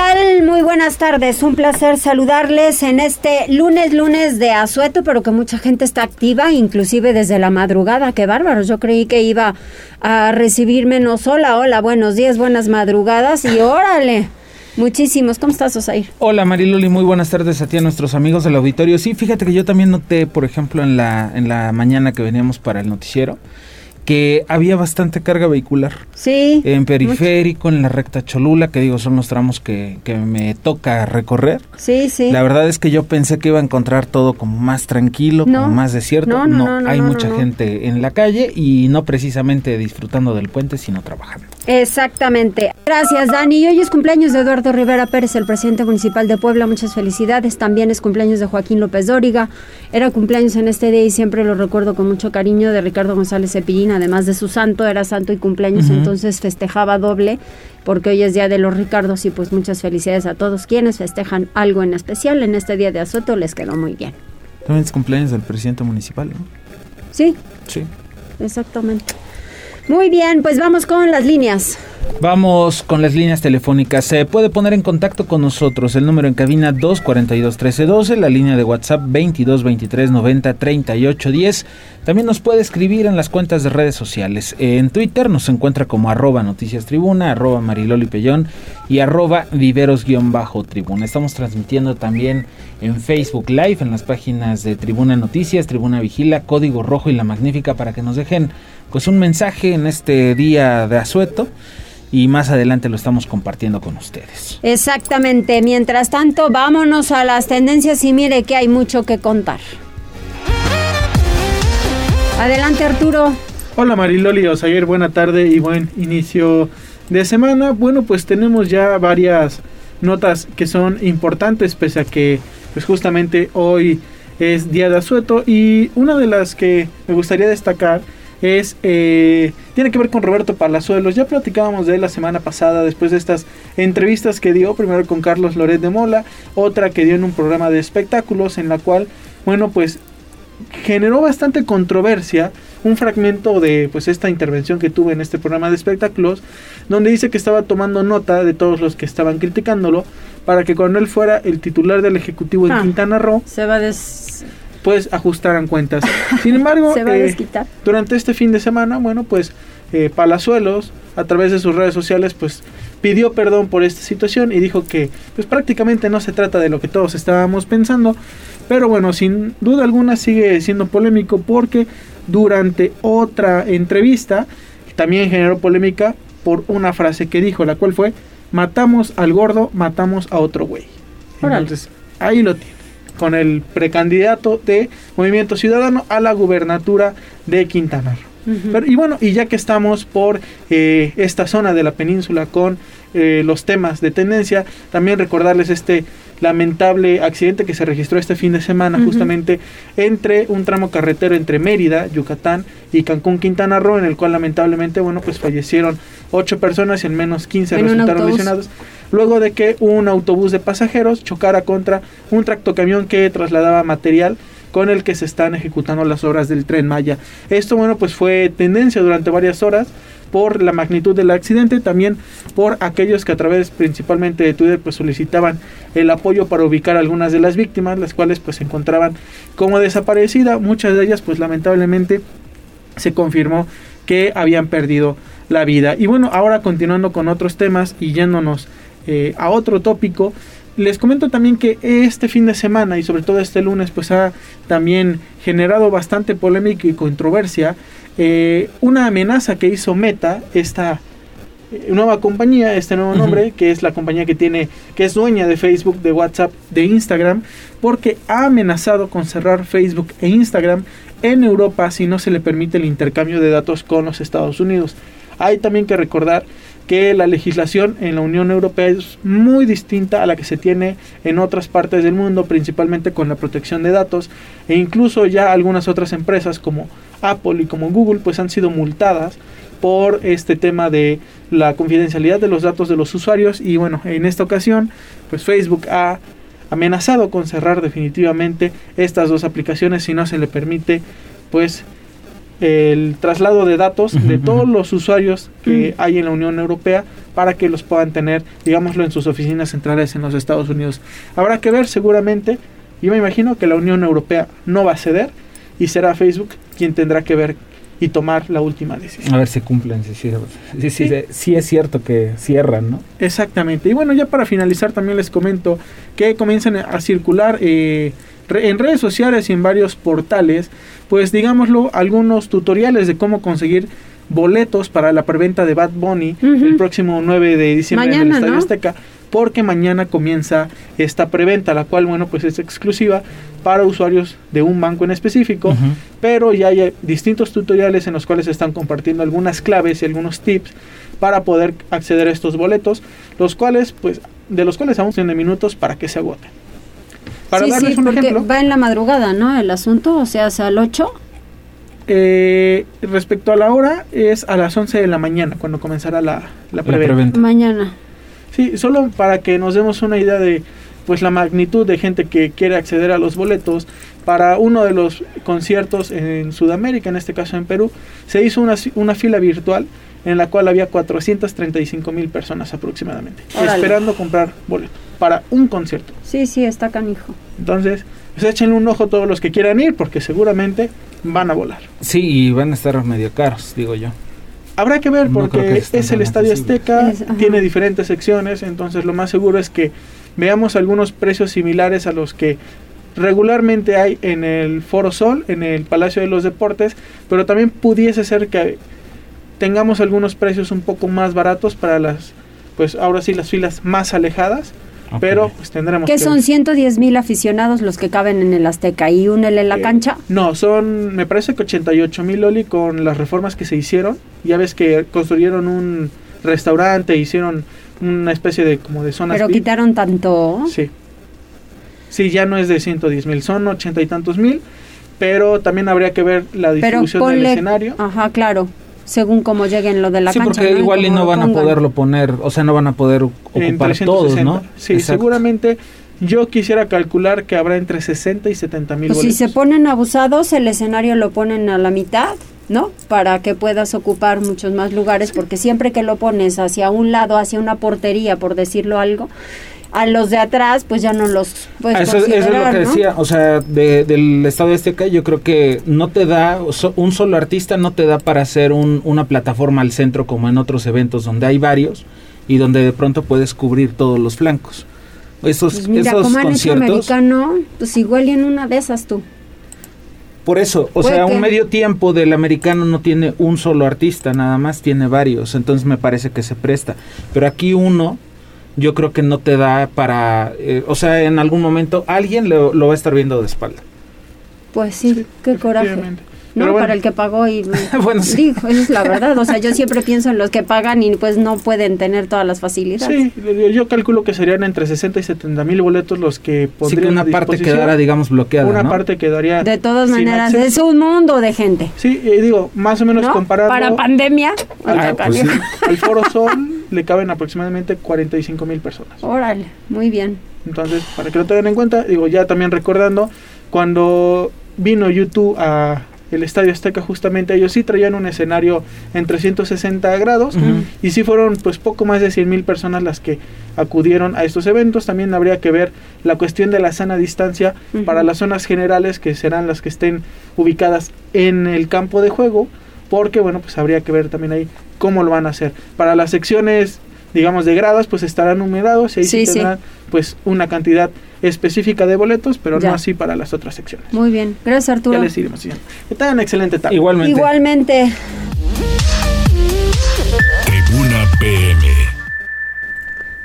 Tal? Muy buenas tardes. Un placer saludarles en este lunes, lunes de asueto, pero que mucha gente está activa, inclusive desde la madrugada. Qué bárbaro. Yo creí que iba a recibirme no sola. Hola, buenos días, buenas madrugadas y órale. Muchísimos. ¿Cómo estás, Osair? Hola, Mariloli. Muy buenas tardes a ti, a nuestros amigos del auditorio. Sí, fíjate que yo también noté, por ejemplo, en la, en la mañana que veníamos para el noticiero, que había bastante carga vehicular. Sí. En periférico, en la recta Cholula, que digo, son los tramos que, que me toca recorrer. Sí, sí. La verdad es que yo pensé que iba a encontrar todo como más tranquilo, No. como más desierto. No, no, no, no, hay no, mucha no. gente en la calle y no precisamente disfrutando del puente, sino trabajando. Exactamente. Gracias, Dani. Y hoy es cumpleaños de Eduardo Rivera Pérez, el presidente municipal de Puebla. Muchas felicidades. También es cumpleaños de Joaquín López Dóriga. Era cumpleaños en este día y siempre lo recuerdo con mucho cariño de Ricardo González Cepillín. Además de su santo, era santo y cumpleaños, entonces festejaba doble porque hoy es día de los Ricardos y pues muchas felicidades a todos quienes festejan algo en especial en este día de Azoto. Les quedó muy bien. También es cumpleaños del presidente municipal, ¿no? Sí, Sí. exactamente. Muy bien, pues vamos con las líneas. Vamos con las líneas telefónicas. Se puede poner en contacto con nosotros. El número en cabina 242-1312, la línea de WhatsApp 2223903810. También nos puede escribir en las cuentas de redes sociales. En Twitter nos encuentra como arroba noticias tribuna, arroba mariloli pellón y arroba viveros-tribuna. Estamos transmitiendo también en Facebook Live, en las páginas de Tribuna Noticias, Tribuna Vigila, Código Rojo y La Magnífica para que nos dejen pues un mensaje en este día de asueto y más adelante lo estamos compartiendo con ustedes. Exactamente. Mientras tanto, vámonos a las tendencias y mire que hay mucho que contar. Adelante, Arturo. Hola Mariloli Osayer, buena tarde y buen inicio de semana. Bueno, pues tenemos ya varias notas que son importantes pese a que pues justamente hoy es día de asueto y una de las que me gustaría destacar es eh, tiene que ver con Roberto Palazuelos. Ya platicábamos de él la semana pasada después de estas entrevistas que dio primero con Carlos Loret de Mola, otra que dio en un programa de espectáculos en la cual, bueno, pues generó bastante controversia un fragmento de pues esta intervención que tuve en este programa de espectáculos donde dice que estaba tomando nota de todos los que estaban criticándolo para que cuando él fuera el titular del ejecutivo en Ah. Quintana Roo Se va a des... pues ajustaran cuentas. Sin embargo Se va a eh, durante este fin de semana bueno pues eh, Palazuelos a través de sus redes sociales pues pidió perdón por esta situación y dijo que pues prácticamente no se trata de lo que todos estábamos pensando pero bueno sin duda alguna sigue siendo polémico porque durante otra entrevista también generó polémica por una frase que dijo la cual fue matamos al gordo matamos a otro güey entonces ahí lo tiene con el precandidato de Movimiento Ciudadano a la gubernatura de Quintana Roo. Pero- y bueno, y ya que estamos por eh, esta zona de la península con eh, los temas de tendencia, también recordarles este lamentable accidente que se registró este fin de semana justamente entre un tramo carretero entre Mérida, Yucatán y Cancún, Quintana Roo, en el cual lamentablemente, bueno, pues fallecieron ocho personas y al menos 15 En un resultaron lesionados luego de que un autobús de pasajeros chocara contra un tractocamión que trasladaba material con el que se están ejecutando las obras del tren Maya. Esto, bueno, pues fue tendencia durante varias horas por la magnitud del accidente, también por aquellos que a través principalmente de Twitter pues solicitaban el apoyo para ubicar a algunas de las víctimas, las cuales pues se encontraban como desaparecidas, muchas de ellas pues lamentablemente se confirmó que habían perdido la vida. Y bueno, ahora continuando con otros temas y yéndonos eh, a otro tópico, les comento también que este fin de semana y sobre todo este lunes pues ha también generado bastante polémica y controversia eh, una amenaza que hizo Meta, esta eh, nueva compañía, este nuevo nombre, que es la compañía que tiene, que es dueña de Facebook, de WhatsApp, de Instagram, porque ha amenazado con cerrar Facebook e Instagram en Europa si no se le permite el intercambio de datos con los Estados Unidos. Hay también que recordar que la legislación en la Unión Europea es muy distinta a la que se tiene en otras partes del mundo, principalmente con la protección de datos, e incluso ya algunas otras empresas como Apple y como Google pues han sido multadas por este tema de la confidencialidad de los datos de los usuarios y bueno, en esta ocasión pues Facebook ha amenazado con cerrar definitivamente estas dos aplicaciones si no se le permite pues el traslado de datos de todos los usuarios que hay en la Unión Europea para que los puedan tener, digámoslo, en sus oficinas centrales en los Estados Unidos. Habrá que ver seguramente, yo me imagino que la Unión Europea no va a ceder y será Facebook quien tendrá que ver y tomar la última decisión. A ver si cumplen, si, si, si, si, es cierto que cierran, ¿no? Exactamente. Y bueno, ya para finalizar también les comento que comienzan a circular eh, en redes sociales y en varios portales, pues digámoslo, algunos tutoriales de cómo conseguir boletos para la preventa de Bad Bunny el próximo 9 de diciembre en el Estadio Azteca, porque mañana comienza esta preventa, la cual, bueno, pues es exclusiva para usuarios de un banco en específico, pero ya hay distintos tutoriales en los cuales se están compartiendo algunas claves y algunos tips para poder acceder a estos boletos, los cuales, pues, de los cuales aún tienen minutos para que se agoten. Para sí, darles un ejemplo. Va en la madrugada, ¿no? El asunto, o sea, hacia el 8. Eh, respecto a la hora, es a las 11 de la mañana cuando comenzará la, la, preventa. Mañana. Sí, solo para que nos demos una idea de pues la magnitud de gente que quiere acceder a los boletos para uno de los conciertos en Sudamérica, en este caso en Perú, se hizo una, una fila virtual en la cual había 435 mil personas aproximadamente, esperando comprar boletos para un concierto. Sí, sí, está canijo. Entonces, pues échenle un ojo a todos los que quieran ir, porque seguramente van a volar. Sí, y van a estar medio caros, digo yo. Habrá que ver, porque es el Estadio Azteca, tiene diferentes secciones, entonces lo más seguro es que veamos algunos precios similares a los que regularmente hay en el Foro Sol, en el Palacio de los Deportes, pero también pudiese ser que tengamos algunos precios un poco más baratos para las, pues ahora sí, las filas más alejadas. Pero pues tendremos que... son 110 mil aficionados los que caben en el Azteca y un en la eh, cancha. No, son, me parece que 88 mil, Loli, con las reformas que se hicieron. Ya ves que construyeron un restaurante, hicieron una especie de como de zonas. Pero quitaron tanto. Sí. Sí, ya no es de 110 mil, son ochenta y tantos mil. Pero también habría que ver la distribución del escenario. Ajá, claro según cómo lleguen lo de la sí, cancha. porque igual y no van a poderlo poner, o sea, no van a poder ocupar todos, ¿no? Sí, seguramente yo quisiera calcular que habrá entre 60 y 70 mil pues Si se ponen abusados, el escenario lo ponen a la mitad, ¿no? Para que puedas ocupar muchos más lugares, porque siempre que lo pones hacia un lado, hacia una portería, por decirlo algo, a los de atrás pues ya no los puedes eso, eso, es lo que decía o sea del estado de Azteca yo creo que no te da un solo artista no te da para hacer un, una plataforma al centro como en otros eventos donde hay varios y donde de pronto puedes cubrir todos los flancos. Esos, pues mira, esos como conciertos americano pues igual y en una de esas tú. Por eso, o sea, un medio tiempo del americano no tiene un solo artista, nada más tiene varios, entonces me parece que se presta. Pero aquí uno, yo creo que no te da para, eh, o sea, en algún momento alguien lo, va a estar viendo de espalda. Pues sí, qué coraje. No, para el que pagó y bueno, sí. esa es la verdad. O sea, yo siempre pienso en los que pagan y pues no pueden tener todas las facilidades. Sí, yo calculo que serían entre 60 y 70 mil boletos los que podrían. Sí, que una parte quedara, digamos, bloqueada. Una parte quedaría. De todas maneras, es un mundo de gente. Sí, digo, más o menos comparado. Para pandemia. Al, pues al Foro Sol le caben aproximadamente 45 mil personas. Órale, muy bien. Entonces, para que lo tengan en cuenta, digo, ya también recordando, cuando vino YouTube a el Estadio Azteca justamente ellos sí traían un escenario en 360 grados y sí fueron pues poco más de 100 mil personas las que acudieron a estos eventos. También habría que ver la cuestión de la sana distancia para las zonas generales que serán las que estén ubicadas en el campo de juego porque bueno pues habría que ver también ahí cómo lo van a hacer. Para las secciones digamos de gradas pues estarán numerados y ahí sí, tendrán pues una cantidad específica de boletos, pero no así para las otras secciones. Muy bien, gracias Arturo. Ya les iremos Que tengan excelente tarde. Igualmente. Igualmente. Tribuna PM.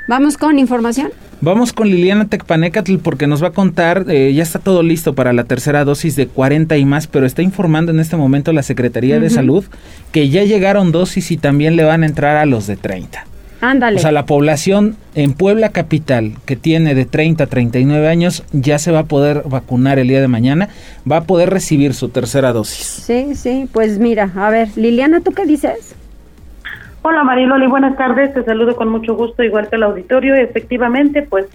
Vamos con información. Vamos con Liliana Tecpanecatl porque nos va a contar, eh, ya está todo listo para la tercera dosis de 40 y más, pero está informando en este momento la Secretaría de Salud que ya llegaron dosis y también le van a entrar a los de 30. Ándale. O sea, la población en Puebla Capital que tiene de 30 a 39 años ya se va a poder vacunar el día de mañana, va a poder recibir su tercera dosis. Sí, sí, pues mira, a ver, Liliana, ¿tú qué dices? Hola Mariloli, buenas tardes, te saludo con mucho gusto, igual que el auditorio. Efectivamente, pues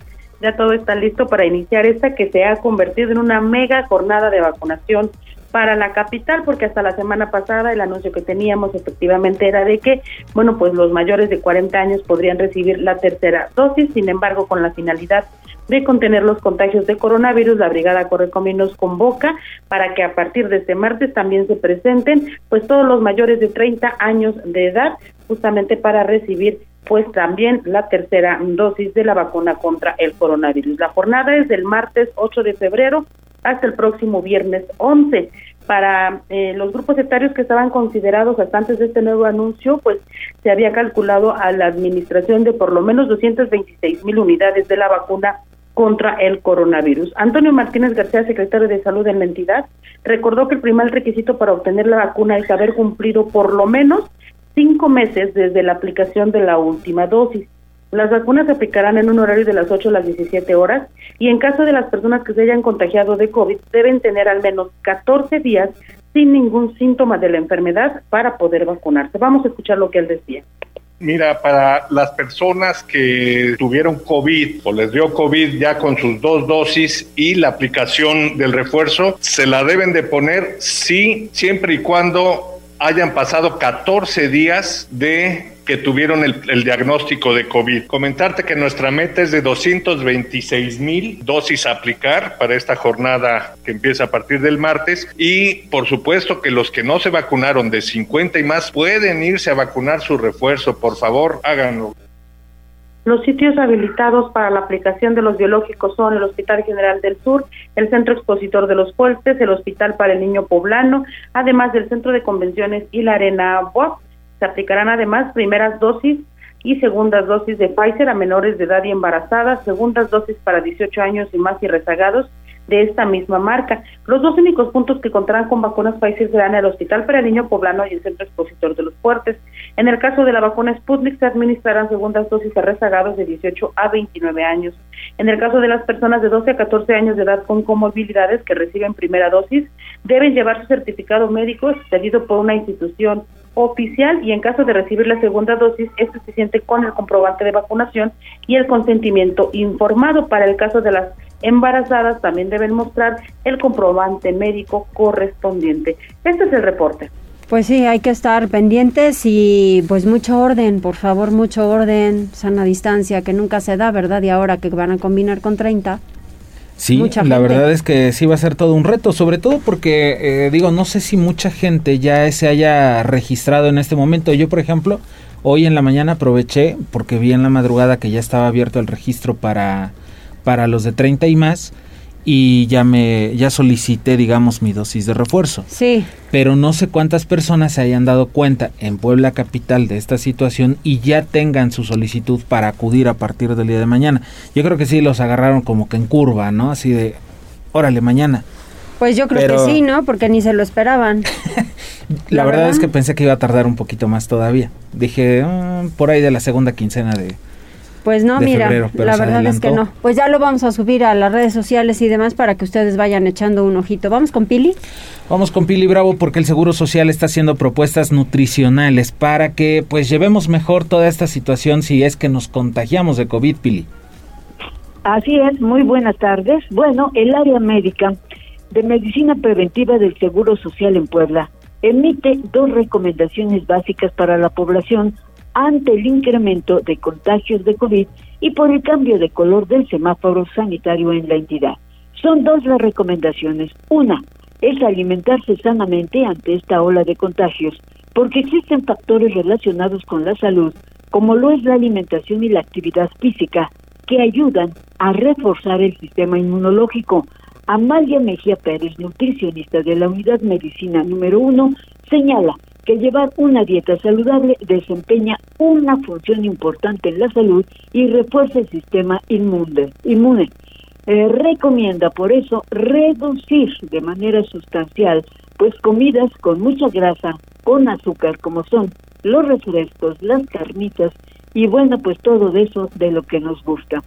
ya todo está listo para iniciar esta que se ha convertido en una mega jornada de vacunación para la capital, porque hasta la semana pasada el anuncio que teníamos efectivamente era de que, bueno, pues los mayores de 40 años podrían recibir la tercera dosis, sin embargo, con la finalidad de contener los contagios de coronavirus, la Brigada Correcomí nos convoca para que a partir de este martes también se presenten pues todos los mayores de 30 años de edad justamente para recibir pues también la tercera dosis de la vacuna contra el coronavirus. La jornada es del martes 8 de febrero hasta el próximo viernes 11. Para eh, los grupos etarios que estaban considerados hasta antes de este nuevo anuncio, pues se había calculado a la administración de por lo menos 226 mil unidades de la vacuna contra el coronavirus. Antonio Martínez García, secretario de Salud en la entidad, recordó que el primer requisito para obtener la vacuna es haber cumplido por lo menos cinco meses desde la aplicación de la última dosis. Las vacunas se aplicarán en un horario de las 8 a las 17 horas y en caso de las personas que se hayan contagiado de COVID deben tener al menos 14 días sin ningún síntoma de la enfermedad para poder vacunarse. Vamos a escuchar lo que él decía. Mira, para las personas que tuvieron COVID o les dio COVID ya con sus dos dosis y la aplicación del refuerzo, se la deben de poner sí, siempre y cuando hayan pasado 14 días de que tuvieron el, diagnóstico de COVID. Comentarte que nuestra meta es de 226 mil dosis a aplicar para esta jornada que empieza a partir del martes y por supuesto que los que no se vacunaron de 50 y más pueden irse a vacunar su refuerzo. Por favor, háganlo. Los sitios habilitados para la aplicación de los biológicos son el Hospital General del Sur, el Centro Expositor de los Fuertes, el Hospital para el Niño Poblano, además del Centro de Convenciones y la Arena Boab. Se aplicarán además primeras dosis y segundas dosis de Pfizer a menores de edad y embarazadas, segundas dosis para 18 años y más y rezagados de esta misma marca. Los dos únicos puntos que contarán con vacunas Pfizer serán el Hospital para el Niño Poblano y el Centro Expositor de los Fuertes. En el caso de la vacuna Sputnik se administrarán segundas dosis a rezagados de 18 a 29 años. En el caso de las personas de 12 a 14 años de edad con comorbilidades que reciben primera dosis, deben llevar su certificado médico expedido por una institución oficial y en caso de recibir la segunda dosis es suficiente con el comprobante de vacunación y el consentimiento informado. Para el caso de las embarazadas también deben mostrar el comprobante médico correspondiente. Este es el reporte. Pues sí, hay que estar pendientes y pues mucho orden, por favor, mucho orden, sana distancia, que nunca se da, ¿verdad? Y ahora que van a combinar con 30. Sí, la verdad es que sí va a ser todo un reto, sobre todo porque, eh, digo, no sé si mucha gente ya se haya registrado en este momento. Yo, por ejemplo, hoy en la mañana aproveché porque vi en la madrugada que ya estaba abierto el registro para, para los de 30 y más y ya me ya solicité digamos mi dosis de refuerzo. Sí. Pero no sé cuántas personas se hayan dado cuenta en Puebla capital de esta situación y ya tengan su solicitud para acudir a partir del día de mañana. Yo creo que sí los agarraron como que en curva, ¿no? Así de órale mañana. Pues yo creo que sí, ¿no? Porque ni se lo esperaban. la, verdad, es que pensé que iba a tardar un poquito más todavía. Dije, mm, por ahí de la segunda quincena de, pues no, mira, la verdad es que no. Pues ya lo vamos a subir a las redes sociales y demás para que ustedes vayan echando un ojito. ¿Vamos con Pili? Vamos con Pili Bravo porque el Seguro Social está haciendo propuestas nutricionales para que pues llevemos mejor toda esta situación si es que nos contagiamos de COVID, Pili. Así es, muy buenas tardes. Bueno, el área médica de medicina preventiva del Seguro Social en Puebla emite dos recomendaciones básicas para la población ante el incremento de contagios de COVID y por el cambio de color del semáforo sanitario en la entidad. Son dos las recomendaciones. Una es alimentarse sanamente ante esta ola de contagios, porque existen factores relacionados con la salud, como lo es la alimentación y la actividad física, que ayudan a reforzar el sistema inmunológico. Amalia Mejía Pérez, nutricionista de la Unidad Medicina número uno, señala que llevar una dieta saludable desempeña una función importante en la salud y refuerza el sistema inmune. inmune. Eh, recomienda por eso reducir de manera sustancial pues comidas con mucha grasa, con azúcar como son los refrescos, las carnitas y bueno, pues todo eso de lo que nos gusta.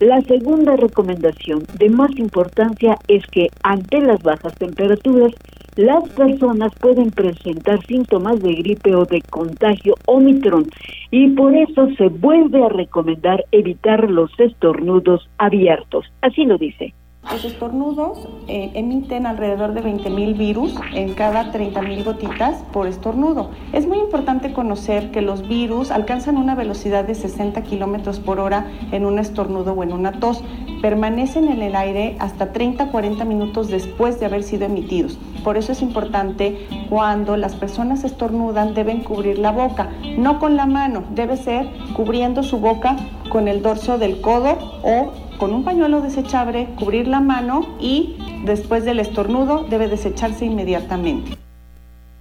La segunda recomendación de más importancia es que ante las bajas temperaturas, las personas pueden presentar síntomas de gripe o de contagio Omicron y por eso se vuelve a recomendar evitar los estornudos abiertos. Así lo dice. Los estornudos eh, emiten alrededor de 20.000 virus en cada 30.000 gotitas por estornudo. Es muy importante conocer que los virus alcanzan una velocidad de 60 kilómetros por hora en un estornudo o en una tos. Permanecen en el aire hasta 30-40 minutos después de haber sido emitidos. Por eso es importante cuando las personas estornudan deben cubrir la boca, no con la mano, debe ser cubriendo su boca con el dorso del codo o con un pañuelo desechable, cubrir la mano y después del estornudo debe desecharse inmediatamente.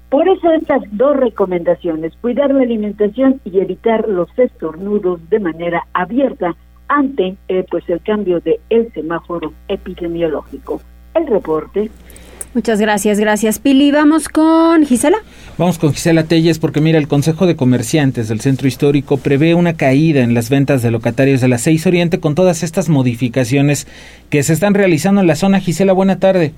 Por eso estas dos recomendaciones, cuidar la alimentación y evitar los estornudos de manera abierta ante eh, pues el cambio de el semáforo epidemiológico. El reporte Muchas gracias, gracias Pili. Vamos con Gisela. Vamos con Gisela Telles porque mira, el Consejo de Comerciantes del Centro Histórico prevé una caída en las ventas de locatarios de la 6 Oriente con todas estas modificaciones que se están realizando en la zona. Gisela, buena tarde.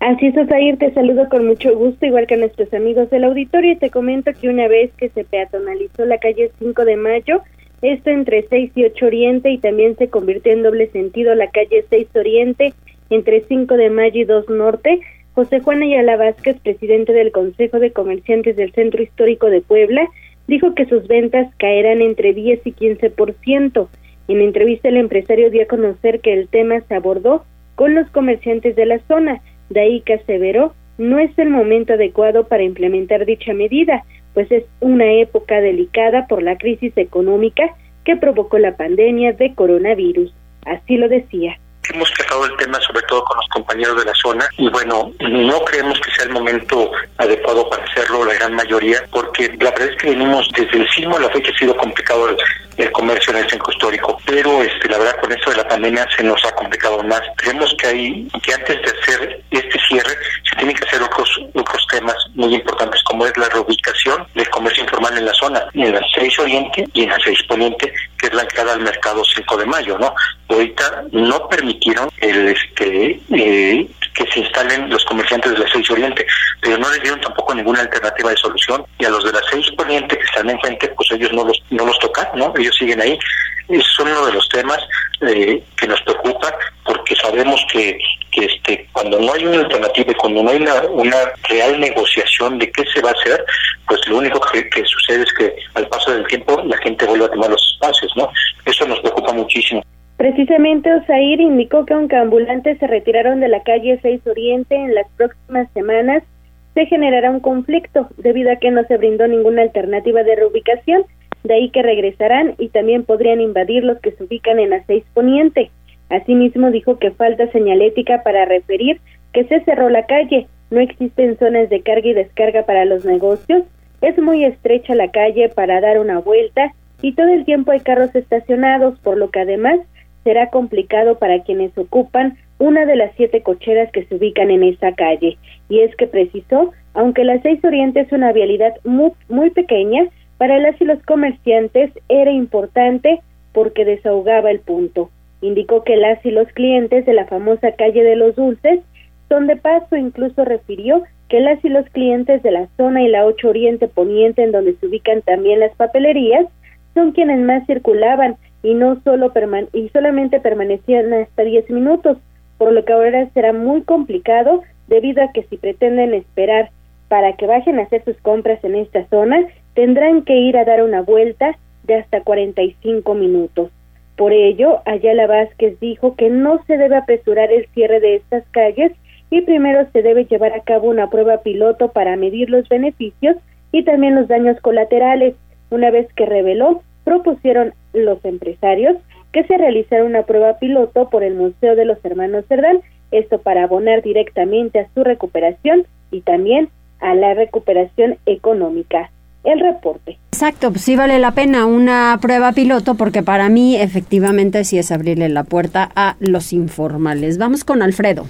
Así es, Osair, te saludo con mucho gusto, igual que a nuestros amigos del auditorio, y te comento que una vez que se peatonalizó la calle 5 de Mayo, esto entre 6 y 8 Oriente, y también se convirtió en doble sentido la calle 6 Oriente, entre 5 de mayo y 2 norte, José Juan Ayala Vázquez, presidente del Consejo de Comerciantes del Centro Histórico de Puebla, dijo que sus ventas caerán entre 10 y 15%. En entrevista el empresario dio a conocer que el tema se abordó con los comerciantes de la zona, de ahí que aseveró no es el momento adecuado para implementar dicha medida, pues es una época delicada por la crisis económica que provocó la pandemia de coronavirus. Así lo decía. Hemos tratado el tema sobre todo con los compañeros de la zona y bueno, no creemos que sea el momento adecuado para hacerlo la gran mayoría porque la verdad es que venimos desde el sismo la fecha ha sido complicado el, comercio en el centro histórico, pero este, la verdad con esto de la pandemia se nos ha complicado más. Creemos que hay que antes de hacer este cierre se tienen que hacer otros otros temas muy importantes como es la reubicación del comercio informal en la zona, en la 6 Oriente y en la 6 Poniente, que es la entrada al mercado 5 de mayo, ¿no? Ahorita no permitieron el este eh, que se instalen los comerciantes de la 6 Oriente, pero no les dieron tampoco ninguna alternativa de solución y a los de la 6 Poniente que están enfrente, pues ellos no los no los tocan, ¿no? Ellos siguen ahí. Son uno de los temas eh, que nos preocupan porque sabemos que, que este cuando no hay una alternativa y cuando no hay una, una real negociación de qué se va a hacer, pues lo único que, que sucede es que al paso del tiempo la gente vuelve a tomar los espacios, ¿no? Eso nos preocupa muchísimo. Precisamente Osair indicó que aunque ambulantes se retiraron de la calle 6 Oriente en las próximas semanas, se generará un conflicto debido a que no se brindó ninguna alternativa de reubicación, de ahí que regresarán y también podrían invadir los que se ubican en la 6 Poniente. Asimismo dijo que falta señalética para referir que se cerró la calle, no existen zonas de carga y descarga para los negocios, es muy estrecha la calle para dar una vuelta y todo el tiempo hay carros estacionados, por lo que además será complicado para quienes ocupan una de las siete cocheras que se ubican en esta calle. Y es que precisó, aunque la 6 Oriente es una vialidad muy, muy pequeña, para las y los comerciantes era importante porque desahogaba el punto. Indicó que las y los clientes de la famosa calle de los dulces son de paso, incluso refirió que las y los clientes de la zona y la 8 Oriente Poniente, en donde se ubican también las papelerías, son quienes más circulaban y no solo y solamente permanecían hasta 10 minutos, por lo que ahora será muy complicado debido a que si pretenden esperar para que bajen a hacer sus compras en esta zona, tendrán que ir a dar una vuelta de hasta 45 minutos. Por ello, Ayala Vázquez dijo que no se debe apresurar el cierre de estas calles y primero se debe llevar a cabo una prueba piloto para medir los beneficios y también los daños colaterales. Una vez que reveló propusieron los empresarios que se realizara una prueba piloto por el Museo de los Hermanos Cerdán, esto para abonar directamente a su recuperación y también a la recuperación económica. El reporte. Exacto, pues sí vale la pena una prueba piloto porque para mí efectivamente sí es abrirle la puerta a los informales. Vamos con Alfredo.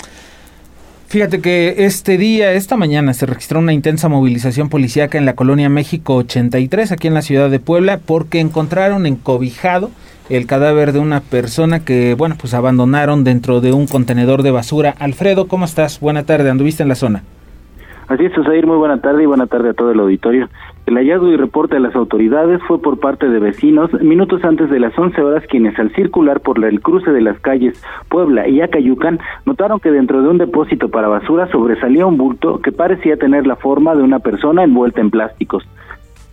Fíjate que este día, esta mañana, se registró una intensa movilización policíaca en la colonia México 83, aquí en la ciudad de Puebla, porque encontraron encobijado el cadáver de una persona que, bueno, pues abandonaron dentro de un contenedor de basura. Alfredo, ¿cómo estás? Buena tarde, anduviste en la zona. Así es, Osair, muy buena tarde y buena tarde a todo el auditorio. El hallazgo y reporte de las autoridades fue por parte de vecinos minutos antes de las 11 horas quienes al circular por el cruce de las calles Puebla y Acayucan notaron que dentro de un depósito para basura sobresalía un bulto que parecía tener la forma de una persona envuelta en plásticos.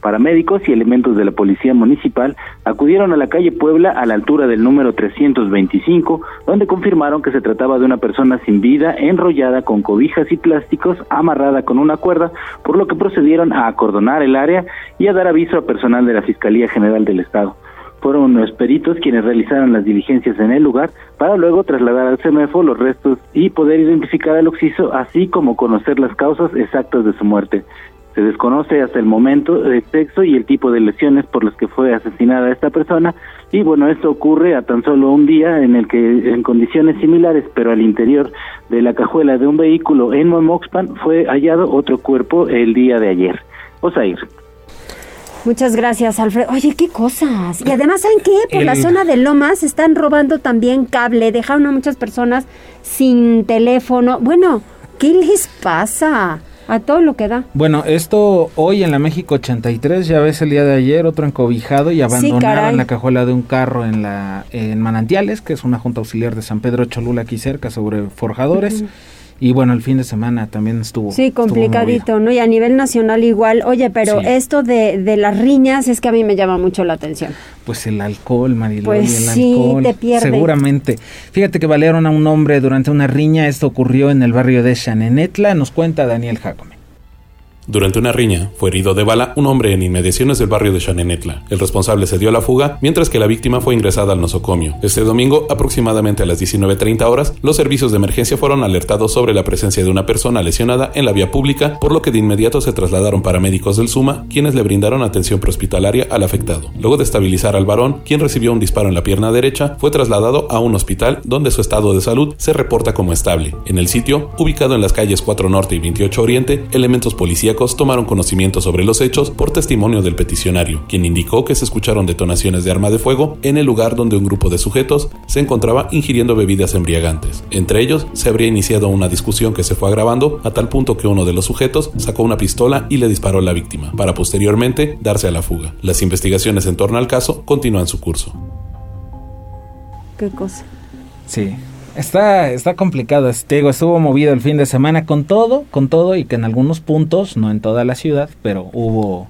Paramédicos y elementos de la Policía Municipal acudieron a la calle Puebla a la altura del número 325, donde confirmaron que se trataba de una persona sin vida, enrollada con cobijas y plásticos, amarrada con una cuerda, por lo que procedieron a acordonar el área y a dar aviso a personal de la Fiscalía General del Estado. Fueron los peritos quienes realizaron las diligencias en el lugar para luego trasladar al CEMEFO los restos y poder identificar al occiso, así como conocer las causas exactas de su muerte. Se desconoce hasta el momento el sexo y el tipo de lesiones por las que fue asesinada esta persona y bueno, esto ocurre a tan solo un día en el que en condiciones similares, pero al interior de la cajuela de un vehículo en Momoxpan fue hallado otro cuerpo el día de ayer. Osair. Muchas gracias, Alfredo. Oye, qué cosas. Y además, ¿saben qué? Por la zona de Lomas están robando también cable. Dejaron a muchas personas sin teléfono. Bueno, ¿qué les pasa? A todo lo que da. Bueno, esto hoy en la México 83, ya ves el día de ayer, otro encobijado y abandonaron la cajuela de un carro en la en Manantiales, que es una junta auxiliar de San Pedro Cholula aquí cerca sobre forjadores. Y bueno, el fin de semana también estuvo. Sí, complicadito, ¿no? Y a nivel nacional igual. Oye, pero esto de, de, las riñas es que a mí me llama mucho la atención. Pues el alcohol, Marilón, pues el sí, alcohol. Te pierde. Seguramente. Fíjate que balearon a un hombre durante una riña. Esto ocurrió en el barrio de Chanenetla. Nos cuenta Daniel Jacome. Durante una riña, fue herido de bala un hombre en inmediaciones del barrio de Chanenetla. El responsable se dio a la fuga, mientras que la víctima fue ingresada al nosocomio. Este domingo, aproximadamente a las 19.30 horas, los servicios de emergencia fueron alertados sobre la presencia de una persona lesionada en la vía pública, por lo que de inmediato se trasladaron paramédicos del SUMA, quienes le brindaron atención prehospitalaria al afectado. Luego de estabilizar al varón, quien recibió un disparo en la pierna derecha, fue trasladado a un hospital donde su estado de salud se reporta como estable. En el sitio, ubicado en las calles 4 Norte y 28 Oriente, elementos policíacos tomaron conocimiento sobre los hechos por testimonio del peticionario, quien indicó que se escucharon detonaciones de arma de fuego en el lugar donde un grupo de sujetos se encontraba ingiriendo bebidas embriagantes. Entre ellos, se habría iniciado una discusión que se fue agravando a tal punto que uno de los sujetos sacó una pistola y le disparó a la víctima, para posteriormente darse a la fuga. Las investigaciones en torno al caso continúan su curso. ¿Qué cosa? Sí, Está, está complicado, este, digo, estuvo movido el fin de semana con todo, con todo y que en algunos puntos, no en toda la ciudad, pero hubo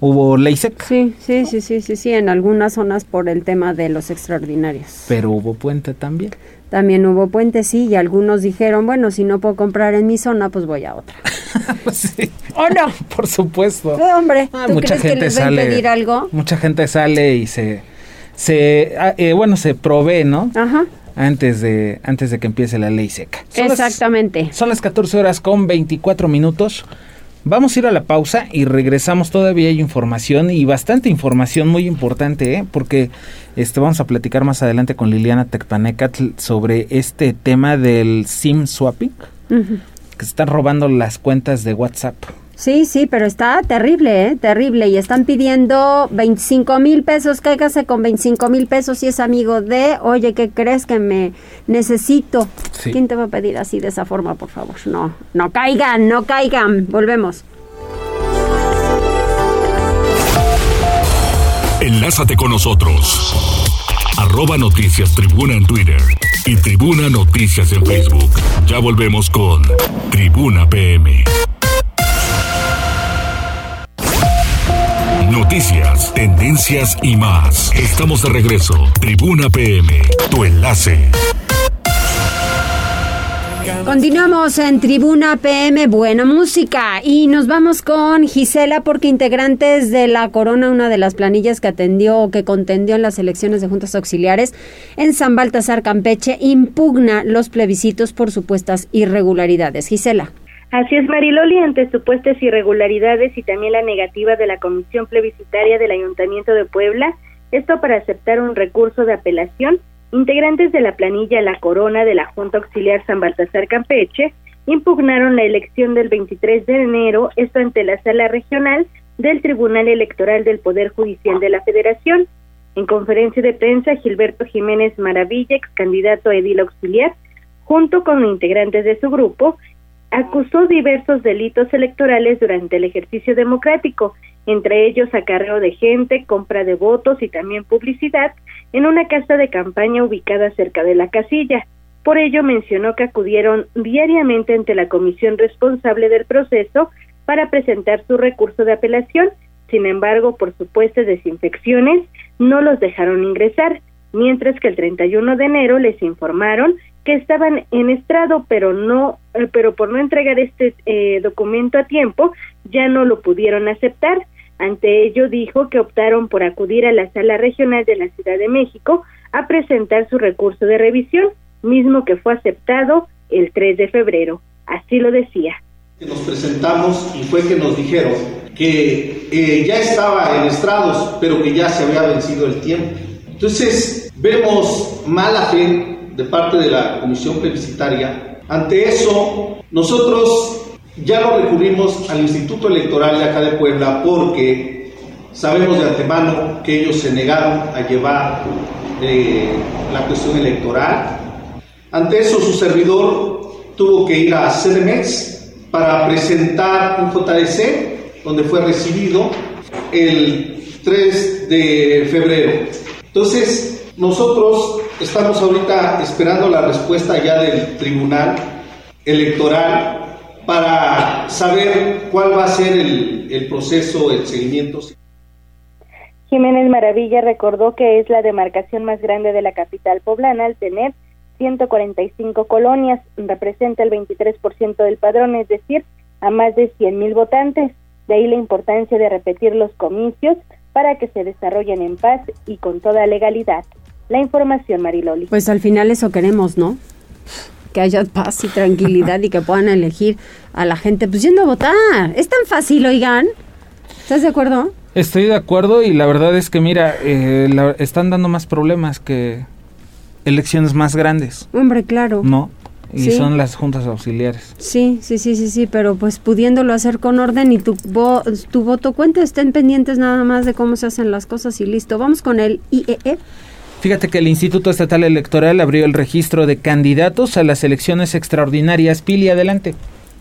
hubo ley seca. Sí, sí, sí, sí, sí, sí, en algunas zonas por el tema de los extraordinarios. Pero hubo puente también. También hubo puente, sí, y algunos dijeron, bueno, si no puedo comprar en mi zona, pues voy a otra. sí. ¿O no? Por supuesto. No, hombre, Ah, ¿tú mucha crees gente que les va a sale. impedir algo? Mucha gente sale y se se ah, eh, bueno, se provee, ¿no? Ajá. Antes de antes de que empiece la ley seca. Son las- Exactamente. Son las 14 horas con 24 minutos. Vamos a ir a la pausa y regresamos. Todavía hay información y bastante información muy importante, ¿eh? porque este, vamos a platicar más adelante con Liliana Tecpanecatl sobre este tema del SIM swapping, que se están robando las cuentas de WhatsApp. Sí, sí, pero está terrible, ¿eh? Terrible. Y están pidiendo 25 mil pesos. Cáigase con 25 mil pesos si es amigo de, oye, ¿qué crees que me necesito? Sí. ¿Quién te va a pedir así de esa forma, por favor? No, no caigan, no caigan. Volvemos. Enlázate con nosotros. Arroba Noticias Tribuna en Twitter y Tribuna Noticias en Facebook. Ya volvemos con Tribuna PM. Noticias, tendencias y más. Estamos de regreso. Tribuna PM, tu enlace. Continuamos en Tribuna PM, buena música. Y nos vamos con Gisela, porque integrantes de la Corona, una de las planillas que atendió o que contendió en las elecciones de juntas auxiliares en San Baltasar, Campeche, impugna los plebiscitos por supuestas irregularidades. Gisela. Así es, Mariloli, ante supuestas irregularidades y también la negativa de la Comisión Plebiscitaria del Ayuntamiento de Puebla, esto para aceptar un recurso de apelación, integrantes de la planilla La Corona de la Junta Auxiliar San Baltasar Campeche impugnaron la elección del 23 de enero, esto ante la sala regional del Tribunal Electoral del Poder Judicial de la Federación. En conferencia de prensa, Gilberto Jiménez Maravilla, ex candidato a edil auxiliar, junto con integrantes de su grupo, acusó diversos delitos electorales durante el ejercicio democrático, entre ellos acarreo de gente, compra de votos y también publicidad en una casa de campaña ubicada cerca de la casilla. Por ello mencionó que acudieron diariamente ante la comisión responsable del proceso para presentar su recurso de apelación. Sin embargo, por supuestas desinfecciones, no los dejaron ingresar, mientras que el 31 de enero les informaron que estaban en estrado, pero no, eh, pero por no entregar este eh, documento a tiempo, ya no lo pudieron aceptar. Ante ello dijo que optaron por acudir a la sala regional de la Ciudad de México a presentar su recurso de revisión, mismo que fue aceptado el 3 de febrero. Así lo decía. Nos presentamos y fue que nos dijeron que eh, ya estaba en estrados, pero que ya se había vencido el tiempo. Entonces, vemos mala fe de parte de la comisión plebiscitaria. Ante eso, nosotros ya lo recurrimos al Instituto Electoral de acá de Puebla porque sabemos de antemano que ellos se negaron a llevar eh, la cuestión electoral. Ante eso, su servidor tuvo que ir a CDMEX para presentar un JDC donde fue recibido el 3 de febrero. Entonces, nosotros estamos ahorita esperando la respuesta ya del Tribunal Electoral para saber cuál va a ser el, el proceso, el seguimiento. Jiménez Maravilla recordó que es la demarcación más grande de la capital poblana al tener 145 colonias, representa el 23% del padrón, es decir, a más de 100 mil votantes. De ahí la importancia de repetir los comicios para que se desarrollen en paz y con toda legalidad. La información, Mariloli. Pues al final eso queremos, ¿no? Que haya paz y tranquilidad y que puedan elegir a la gente pues yendo a votar. Es tan fácil, oigan. ¿Estás de acuerdo? Estoy de acuerdo y la verdad es que mira, eh, están dando más problemas que elecciones más grandes. Hombre, claro. No, y son las juntas auxiliares. Sí, sí, sí, sí, sí, pero pues pudiéndolo hacer con orden y tu, tu voto cuenta, estén pendientes nada más de cómo se hacen las cosas y listo. Vamos con el IEE. Fíjate que el Instituto Estatal Electoral abrió el registro de candidatos a las elecciones extraordinarias. Pili, adelante.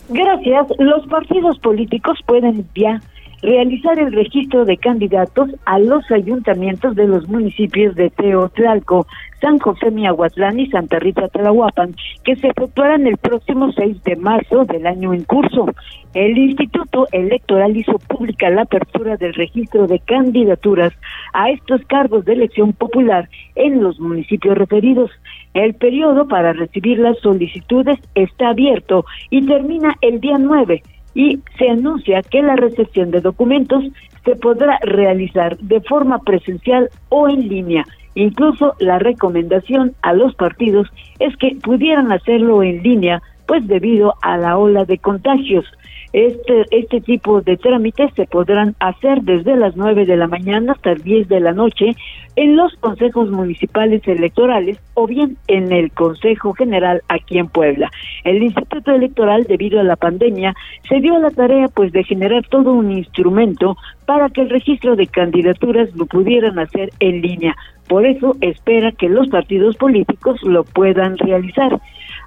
Gracias. Los partidos políticos pueden ya realizar el registro de candidatos a los ayuntamientos de los municipios de Teotlalco, San José Miahuatlán y Santa Rita Tlahuapan, que se efectuarán el próximo 6 de marzo del año en curso. El Instituto Electoral hizo pública la apertura del registro de candidaturas a estos cargos de elección popular en los municipios referidos. El periodo para recibir las solicitudes está abierto y termina el día 9 y se anuncia que la recepción de documentos se podrá realizar de forma presencial o en línea. Incluso la recomendación a los partidos es que pudieran hacerlo en línea, pues debido a la ola de contagios. Este, este tipo de trámites se podrán hacer desde las 9 de la mañana hasta las 10 de la noche en los consejos municipales electorales o bien en el Consejo General aquí en Puebla. El Instituto Electoral, debido a la pandemia, se dio la tarea pues de generar todo un instrumento para que el registro de candidaturas lo pudieran hacer en línea. Por eso espera que los partidos políticos lo puedan realizar.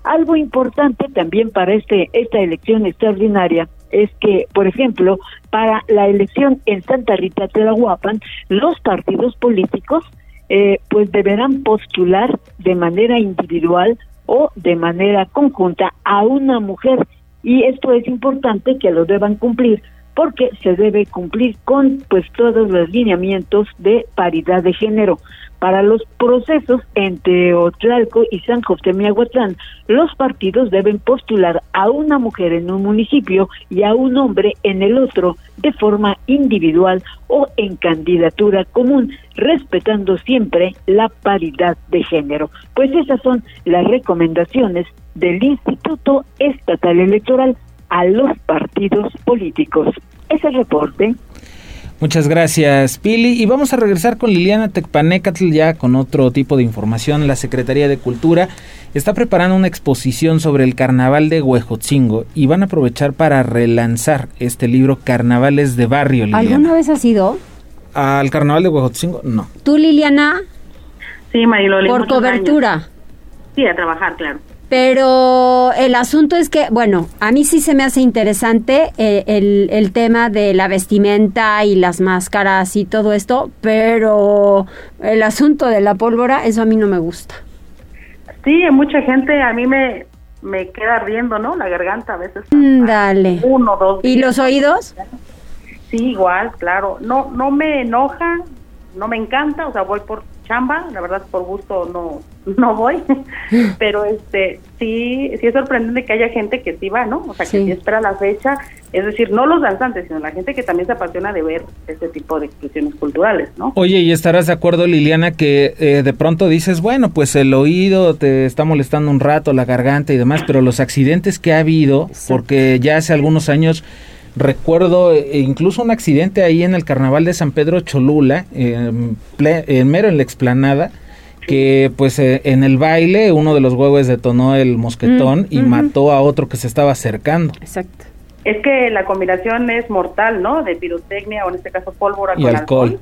Algo importante también para este esta elección extraordinaria es que, por ejemplo, para la elección en Santa Rita Tlahuapan, los partidos políticos eh, pues deberán postular de manera individual o de manera conjunta a una mujer. Y esto es importante que lo deban cumplir porque se debe cumplir con pues todos los lineamientos de paridad de género. Para los procesos entre Otlalco y San José Miahuatlán, los partidos deben postular a una mujer en un municipio y a un hombre en el otro de forma individual o en candidatura común, respetando siempre la paridad de género. Pues esas son las recomendaciones del Instituto Estatal Electoral a los partidos políticos. Ese reporte. Muchas gracias, Pili. Y vamos a regresar con Liliana Tecpanecatl ya con otro tipo de información. La Secretaría de Cultura está preparando una exposición sobre el carnaval de Huejotzingo y van a aprovechar para relanzar este libro Carnavales de Barrio. Liliana. ¿Alguna vez has ido? ¿Al carnaval de Huejotzingo? No. ¿Tú, Liliana? Sí, Mariloli. Por cobertura. años. Sí, a trabajar, claro. Pero el asunto es que, bueno, a mí sí se me hace interesante eh, el, el tema de la vestimenta y las máscaras y todo esto, pero el asunto de la pólvora, eso a mí no me gusta. Sí, mucha gente, a mí me, me queda riendo, ¿no? La garganta a veces. Mm, Dale. Uno, dos. ¿Y los oídos? Sí, igual, claro. No, no me enoja, no me encanta, o sea, voy por chamba, la verdad por gusto no, no voy, pero este, sí, sí es sorprendente que haya gente que sí va, ¿no? O sea, que sí espera la fecha, es decir, no los danzantes, sino la gente que también se apasiona de ver este tipo de expresiones culturales, ¿no? Oye, y estarás de acuerdo, Liliana, que eh, de pronto dices, bueno, pues el oído te está molestando un rato, la garganta y demás, pero los accidentes que ha habido, porque ya hace algunos años recuerdo eh, incluso un accidente ahí en el carnaval de San Pedro Cholula, en ple- mero en la explanada, que pues eh, en el baile uno de los huevos detonó el mosquetón Mm, y mató a otro que se estaba acercando. Exacto. Es que la combinación es mortal, ¿no? De pirotecnia o en este caso pólvora Y con alcohol.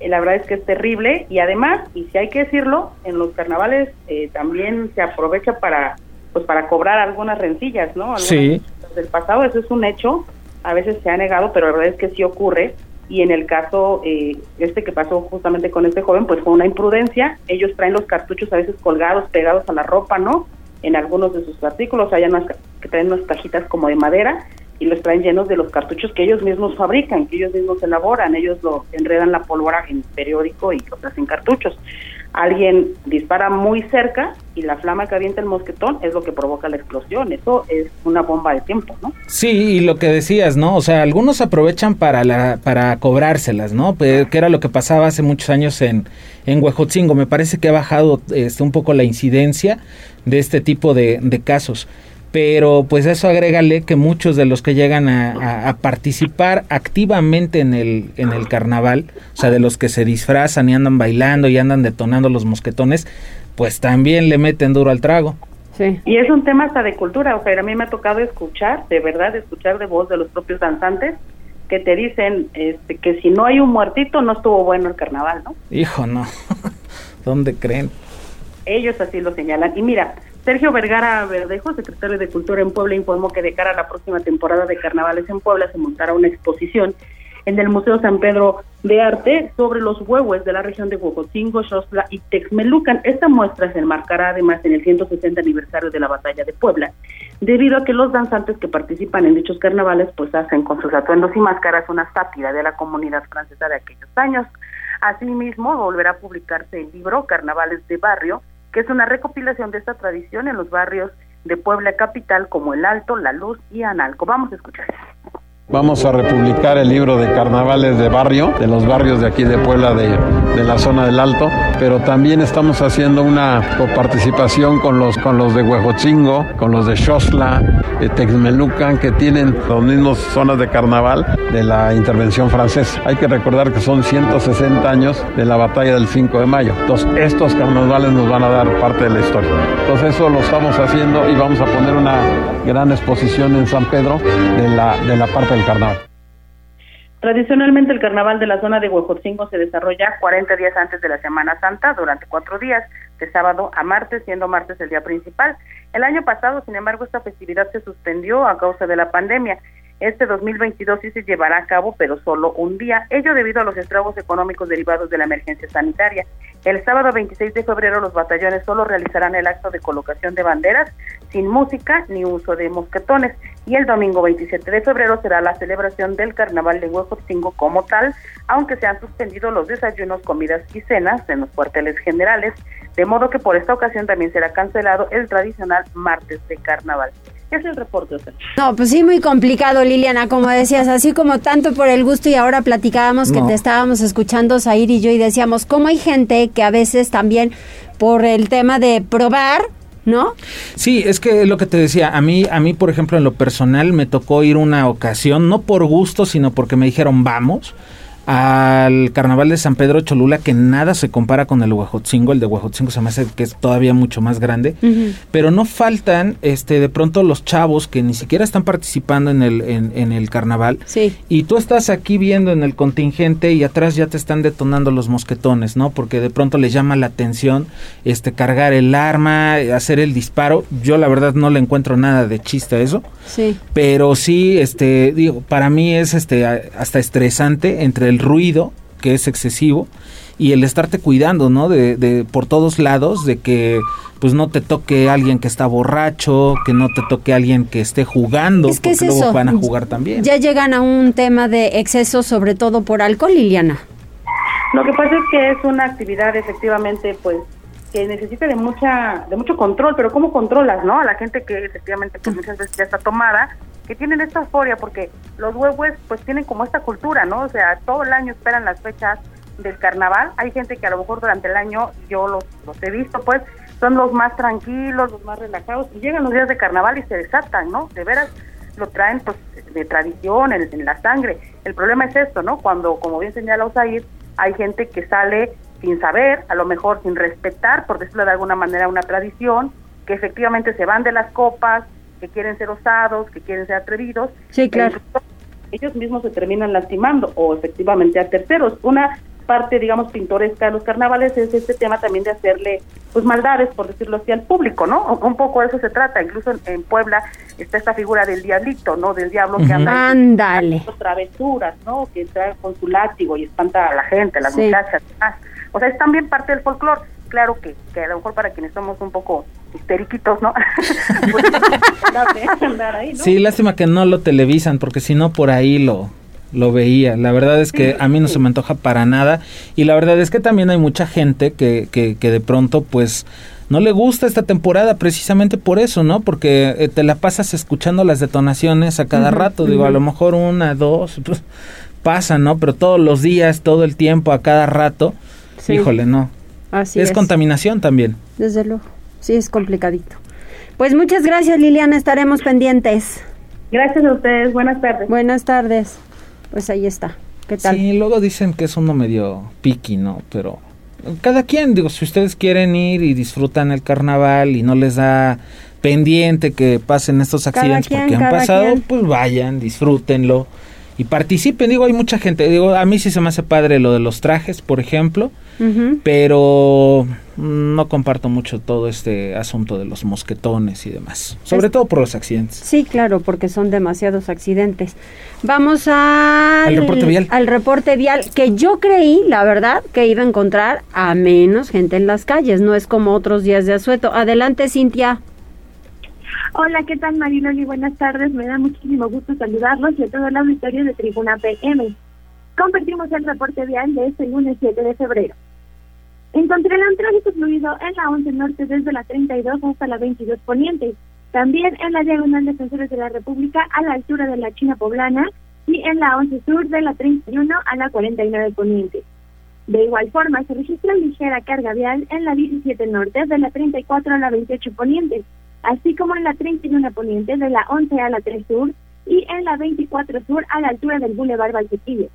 Eh, la verdad es que es terrible y además, y si hay que decirlo, en los carnavales eh, también se aprovecha para pues para cobrar algunas rencillas, ¿no? Algunas Sí. del pasado, eso es un hecho, a veces se ha negado, pero la verdad es que sí ocurre y en el caso eh, este que pasó justamente con este joven, pues fue una imprudencia, ellos traen los cartuchos a veces colgados, pegados a la ropa, ¿no? En algunos de sus artículos hay unas que traen unas cajitas como de madera y los traen llenos de los cartuchos que ellos mismos fabrican, que ellos mismos elaboran, ellos lo enredan la pólvora en periódico y los hacen cartuchos. Alguien dispara muy cerca y la flama que avienta el mosquetón es lo que provoca la explosión. Eso es una bomba de tiempo, ¿no? Sí, y lo que decías, ¿no? O sea, algunos aprovechan para la, para cobrárselas, ¿no? Pe- Que era lo que pasaba hace muchos años en, en Huejotzingo. Me parece que ha bajado este, un poco la incidencia de este tipo de, de casos. Pero pues eso agrégale que muchos de los que llegan a, a- a participar activamente en el, en el carnaval, o sea, de los que se disfrazan y andan bailando y andan detonando los mosquetones, pues también le meten duro al trago. Sí. Y es un tema hasta de cultura, o sea, a mí me ha tocado escuchar, de verdad, escuchar de voz de los propios danzantes que te dicen este, que si no hay un muertito no estuvo bueno el carnaval, ¿no? Hijo, no. ¿Dónde creen? Ellos así lo señalan. Y mira, Sergio Vergara Verdejo, secretario de Cultura en Puebla, informó que de cara a la próxima temporada de carnavales en Puebla se montará una exposición en el Museo San Pedro de Arte sobre los huevos de la región de Huejotzingo, Xosla y Texmelucan. Esta muestra se enmarcará además en el 160 aniversario de la Batalla de Puebla, debido a que los danzantes que participan en dichos carnavales pues hacen con sus atuendos y máscaras una sátira de la comunidad francesa de aquellos años. Asimismo, volverá a publicarse el libro Carnavales de Barrio, que es una recopilación de esta tradición en los barrios de Puebla capital como El Alto, La Luz y Analco. Vamos a escuchar. Vamos a republicar el libro de carnavales de barrio, de los barrios de aquí de Puebla, de, de la zona del Alto, pero también estamos haciendo una coparticipación con los, con los de Huejotzingo, con los de Xosla, de Texmelucan, que tienen las mismas zonas de carnaval de la intervención francesa. Hay que recordar que son 160 años de la batalla del 5 de mayo. Entonces, estos carnavales nos van a dar parte de la historia. Entonces, eso lo estamos haciendo y vamos a poner una gran exposición en San Pedro de la, de la parte carnaval. Tradicionalmente el carnaval de la zona de Huejotzingo se desarrolla 40 días antes de la Semana Santa, durante cuatro días, de sábado a martes, siendo martes el día principal. El año pasado, sin embargo, esta festividad se suspendió a causa de la pandemia. Este 2022 sí se llevará a cabo, pero solo un día, ello debido a los estragos económicos derivados de la emergencia sanitaria. El sábado 26 de febrero los batallones solo realizarán el acto de colocación de banderas sin música ni uso de mosquetones y el domingo 27 de febrero será la celebración del carnaval de Huejotzingo como tal, aunque se han suspendido los desayunos, comidas y cenas en los cuarteles generales, de modo que por esta ocasión también será cancelado el tradicional martes de carnaval. Es el reporte. No, pues sí, muy complicado, Liliana, como decías, así como tanto por el gusto y ahora platicábamos que te estábamos escuchando, Zair y yo, y decíamos, cómo hay gente que a veces también por el tema de probar, ¿no? Sí, es que lo que te decía, a mí, a mí, por ejemplo, en lo personal me tocó ir una ocasión, no por gusto, sino porque me dijeron vamos al carnaval de San Pedro Cholula que nada se compara con el Huejotzingo, el de Huejotzingo se me hace que es todavía mucho más grande, pero no faltan este de pronto los chavos que ni siquiera están participando en el en, el carnaval sí. y tú estás aquí viendo en el contingente y atrás ya te están detonando los mosquetones, ¿no? Porque de pronto les llama la atención este cargar el arma, hacer el disparo. Yo la verdad no le encuentro nada de chiste a eso. Sí. Pero sí este digo, para mí es este hasta estresante entre el ruido, que es excesivo, y el estarte cuidando, ¿no? De, de, por todos lados, de que pues no te toque alguien que está borracho, que no te toque alguien que esté jugando, es que porque es luego eso. van a jugar también. Ya llegan a un tema de exceso, sobre todo por alcohol, Liliana. Lo que pasa es que es una actividad efectivamente, pues, que necesita de mucha, de mucho control, pero ¿cómo controlas, no? A la gente que efectivamente pues, muchas veces ya está tomada, que tienen esta euforia, porque los huevos pues tienen como esta cultura, ¿no? O sea, todo el año esperan las fechas del carnaval. Hay gente que a lo mejor durante el año, yo los, los he visto, pues, son los más tranquilos, los más relajados, y llegan los días de carnaval y se desatan, ¿no? De veras lo traen pues de tradición, en, en la sangre. El problema es esto, ¿no? Cuando, como bien señala Osair, hay gente que sale sin saber, a lo mejor sin respetar, por decirlo de alguna manera, una tradición, que efectivamente se van de las copas, que quieren ser osados, que quieren ser atrevidos. Sí, claro. Ellos mismos se terminan lastimando o efectivamente a terceros. Una parte, digamos, pintoresca de los carnavales es este tema también de hacerle, pues, maldades, por decirlo así, al público, ¿no? Un poco de eso se trata. Incluso en, en Puebla está esta figura del diablito, ¿no? Del diablo que anda Ándale. travesuras, ¿no? Que entra con su látigo y espanta a la gente, a las Sí. muchachas. demás. O sea, es también parte del folclore. Claro que, que a lo mejor para quienes somos un poco histeriquitos, ¿no? pues, andar, andar ahí, ¿no? Sí, lástima que no lo televisan, porque si no por ahí lo, lo veía. La verdad es que a mí no se me antoja para nada. Y la verdad es que también hay mucha gente que, que, que de pronto pues no le gusta esta temporada precisamente por eso, ¿no? Porque eh, te la pasas escuchando las detonaciones a cada rato. Digo, a lo mejor una, dos, pues pasa, ¿no? Pero todos los días, todo el tiempo, a cada rato, Sí. híjole, no. Así es es. contaminación también. Desde luego. Sí, es complicadito. Pues muchas gracias, Liliana. Estaremos pendientes. Gracias a ustedes. Buenas tardes. Buenas tardes. Pues ahí está. ¿Qué tal? Sí, luego dicen que es uno medio piqui, ¿no? Pero cada quien, digo, si ustedes quieren ir y disfrutan el carnaval y no les da pendiente que pasen estos accidentes quien, porque han pasado, quien. pues vayan, disfrútenlo y participen. Digo, hay mucha gente, digo, a mí sí se me hace padre lo de los trajes, por ejemplo, Pero mm, no comparto mucho todo este asunto de los mosquetones y demás, sobre Es- todo por los accidentes. Sí, claro, porque son demasiados accidentes. Vamos al, Al reporte vial. al reporte vial, que yo creí, la verdad, que iba a encontrar a menos gente en las calles. No es como otros días de asueto. Adelante, Cintia. Hola, ¿qué tal Mariloli? Buenas tardes, me da muchísimo gusto saludarlos y a todo el auditorio de Tribuna PM. Compartimos el reporte vial de este lunes 7 de febrero. Encontrarán tráfico fluido en la 11 Norte desde la 32 hasta la 22 Poniente, también en la Diagonal Defensores de la República a la altura de la China Poblana y en la 11 Sur de la 31 a la 49 Poniente. De igual forma, se registra ligera carga vial en la 17 Norte de la 34 a la 28 Poniente, así como en la 31 Poniente de la 11 a la 3 Sur y en la 24 Sur a la altura del Boulevard Valsequillo.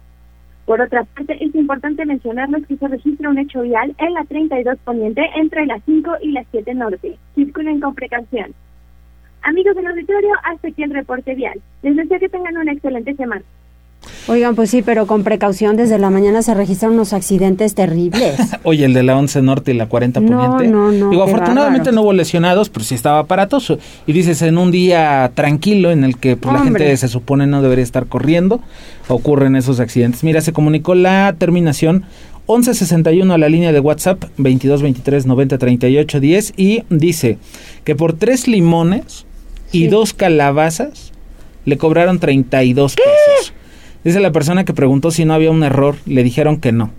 Por otra parte, es importante mencionarles que se registra un hecho vial en la 32 Poniente entre las 5 y las 7 Norte. Circulen con precaución. Amigos del auditorio, hasta aquí el reporte vial. Les deseo que tengan una excelente semana. Oigan, pues sí, pero con precaución, desde la mañana se registran unos accidentes terribles. Oye, el de la 11 Norte y la 40 No, Poniente. no, no, Digo, afortunadamente no hubo lesionados, pero sí estaba aparatoso. Y dices, en un día tranquilo en el que pues, la gente se supone no debería estar corriendo, ocurren esos accidentes. Mira, se comunicó la terminación 1161 a la línea de WhatsApp 2223 90 38 10 y dice que por tres limones y dos calabazas le cobraron 32 pesos. Dice la persona que preguntó si no había un error, le dijeron que no.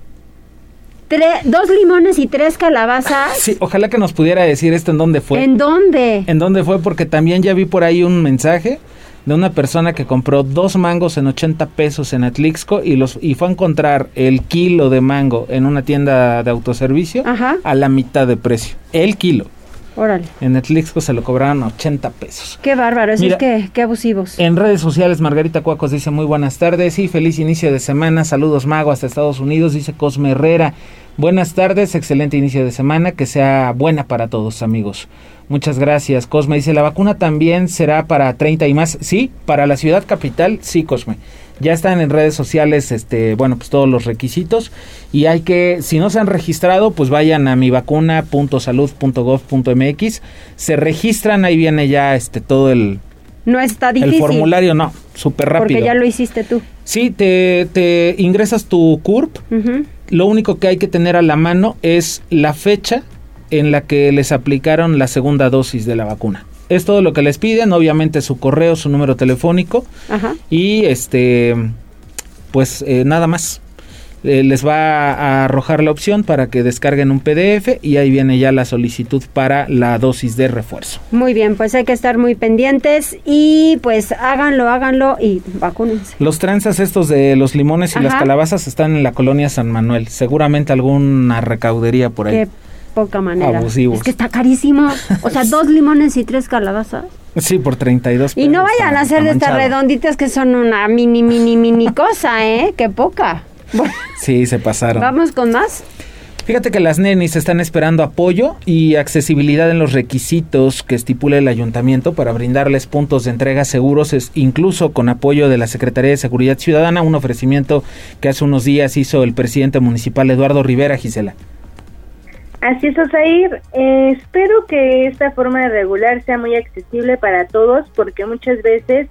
Tre- dos limones y tres calabazas. Sí, ojalá que nos pudiera decir esto en dónde fue. ¿En dónde? ¿En dónde fue? Porque también ya vi por ahí un mensaje de una persona que compró dos mangos en 80 pesos en Atlixco y los y fue a encontrar el kilo de mango en una tienda de autoservicio Ajá. a la mitad de precio. El kilo. Órale. En Netflix se lo cobraron 80 pesos. Qué bárbaro, es Mira, que qué abusivos. En redes sociales, Margarita Cuacos dice muy buenas tardes y feliz inicio de semana. Saludos Mago hasta Estados Unidos, dice Cosme Herrera. Buenas tardes, excelente inicio de semana, que sea buena para todos amigos. Muchas gracias, Cosme. Dice, ¿la vacuna también será para 30 y más? Sí, para la ciudad capital, sí, Cosme. Ya están en redes sociales, este, bueno, pues todos los requisitos y hay que, si no se han registrado, pues vayan a mivacuna.salud.gov.mx, se registran, ahí viene ya este todo el, No está difícil. el formulario, no, súper rápido. Porque ya lo hiciste tú. Sí, te, te ingresas tu CURP, lo único que hay que tener a la mano es la fecha en la que les aplicaron la segunda dosis de la vacuna. Es todo lo que les piden, obviamente su correo, su número telefónico Ajá. y este pues eh, nada más. Eh, les va a arrojar la opción para que descarguen un PDF y ahí viene ya la solicitud para la dosis de refuerzo. Muy bien, pues hay que estar muy pendientes y pues háganlo, háganlo y vacúnense. Los tranzas estos de los limones y las calabazas están en la colonia San Manuel. Seguramente alguna recaudería por ahí. Poca manera. Abusivos. Es que está carísimo. O sea, dos limones y tres calabazas. Sí, por 32 Y no pesos, vayan a hacer de estas redonditas que son una mini, mini, mini cosa, ¿eh? Qué poca. Bueno, Sí, se pasaron. vamos con más. Fíjate que las nenis están esperando apoyo y accesibilidad en los requisitos que estipula el ayuntamiento para brindarles puntos de entrega seguros, es, incluso con apoyo de la Secretaría de Seguridad Ciudadana, un ofrecimiento que hace unos días hizo el presidente municipal Eduardo Rivera Gisela. Así es, Osair. Eh, espero que esta forma de regular sea muy accesible para todos porque muchas veces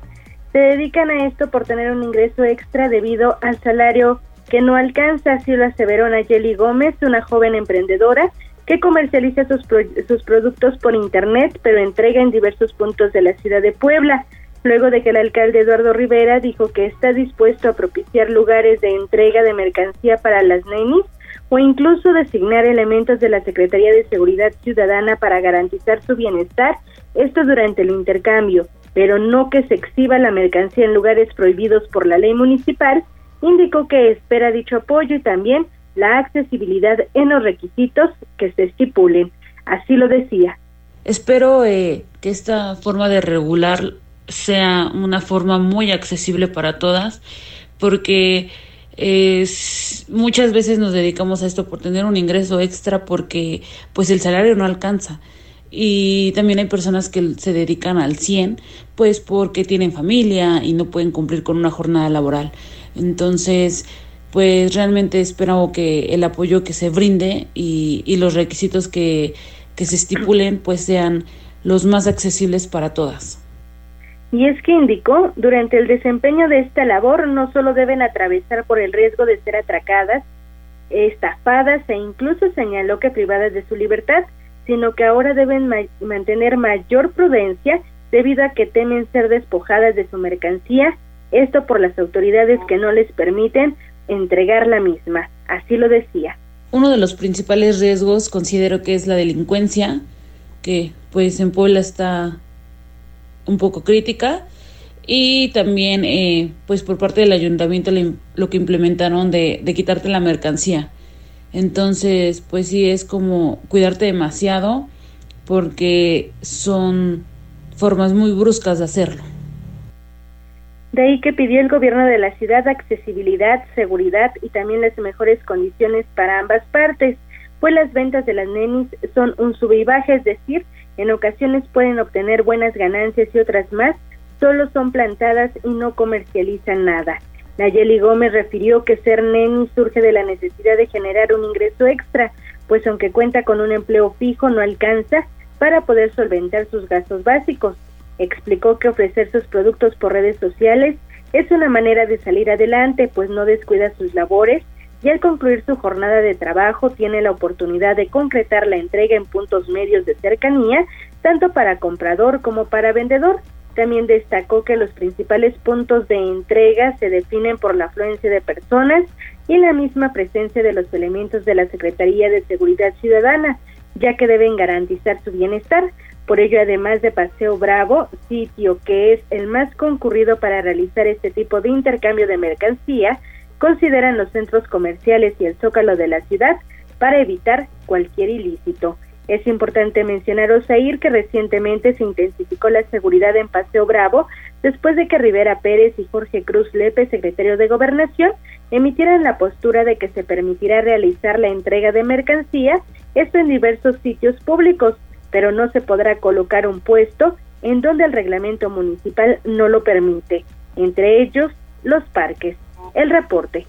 se dedican a esto por tener un ingreso extra debido al salario que no alcanza, así lo aseveró Nayeli Gómez, una joven emprendedora que comercializa sus, pro- sus productos por internet, pero entrega en diversos puntos de la ciudad de Puebla. Luego de que el alcalde Eduardo Rivera dijo que está dispuesto a propiciar lugares de entrega de mercancía para las nenis o incluso designar elementos de la Secretaría de Seguridad Ciudadana para garantizar su bienestar, esto durante el intercambio, pero no que se exhiba la mercancía en lugares prohibidos por la ley municipal, indicó que espera dicho apoyo y también la accesibilidad en los requisitos que se estipulen. Así lo decía. Espero eh, que esta forma de regular sea una forma muy accesible para todas, porque eh, s- muchas veces nos dedicamos a esto por tener un ingreso extra porque pues el salario no alcanza. Y también hay personas que se dedican al 100, pues porque tienen familia y no pueden cumplir con una jornada laboral. Entonces, pues realmente espero que el apoyo que se brinde y, y los requisitos que, que se estipulen pues sean los más accesibles para todas. Y es que indicó, durante el desempeño de esta labor no solo deben atravesar por el riesgo de ser atracadas, estafadas e incluso señaló que privadas de su libertad, sino que ahora deben ma- mantener mayor prudencia debido a que temen ser despojadas de su mercancía, esto por las autoridades que no les permiten entregar la misma. Así lo decía. Uno de los principales riesgos considero que es la delincuencia, que pues en Puebla está un poco crítica y también eh, pues por parte del ayuntamiento lo que implementaron de, de quitarte la mercancía. Entonces pues sí es como cuidarte demasiado porque son formas muy bruscas de hacerlo. De ahí que pidió el gobierno de la ciudad accesibilidad, seguridad y también las mejores condiciones para ambas partes, pues las ventas de las nenis son un sube y baja, es decir, en ocasiones pueden obtener buenas ganancias y otras más, solo son plantadas y no comercializan nada. Nayeli Gómez refirió que ser neni surge de la necesidad de generar un ingreso extra, pues aunque cuenta con un empleo fijo no alcanza para poder solventar sus gastos básicos. Explicó que ofrecer sus productos por redes sociales es una manera de salir adelante, pues no descuida sus labores y al concluir su jornada de trabajo tiene la oportunidad de concretar la entrega en puntos medios de cercanía, tanto para comprador como para vendedor. También destacó que los principales puntos de entrega se definen por la afluencia de personas y la misma presencia de los elementos de la Secretaría de Seguridad Ciudadana, ya que deben garantizar su bienestar. Por ello, además de Paseo Bravo, sitio que es el más concurrido para realizar este tipo de intercambio de mercancía, consideran los centros comerciales y el zócalo de la ciudad para evitar cualquier ilícito. Es importante mencionar, Osair, que recientemente se intensificó la seguridad en Paseo Bravo después de que Rivera Pérez y Jorge Cruz Lepe, secretario de Gobernación, emitieran la postura de que se permitirá realizar la entrega de mercancías, esto en diversos sitios públicos, pero no se podrá colocar un puesto en donde el reglamento municipal no lo permite, entre ellos los parques. El reporte.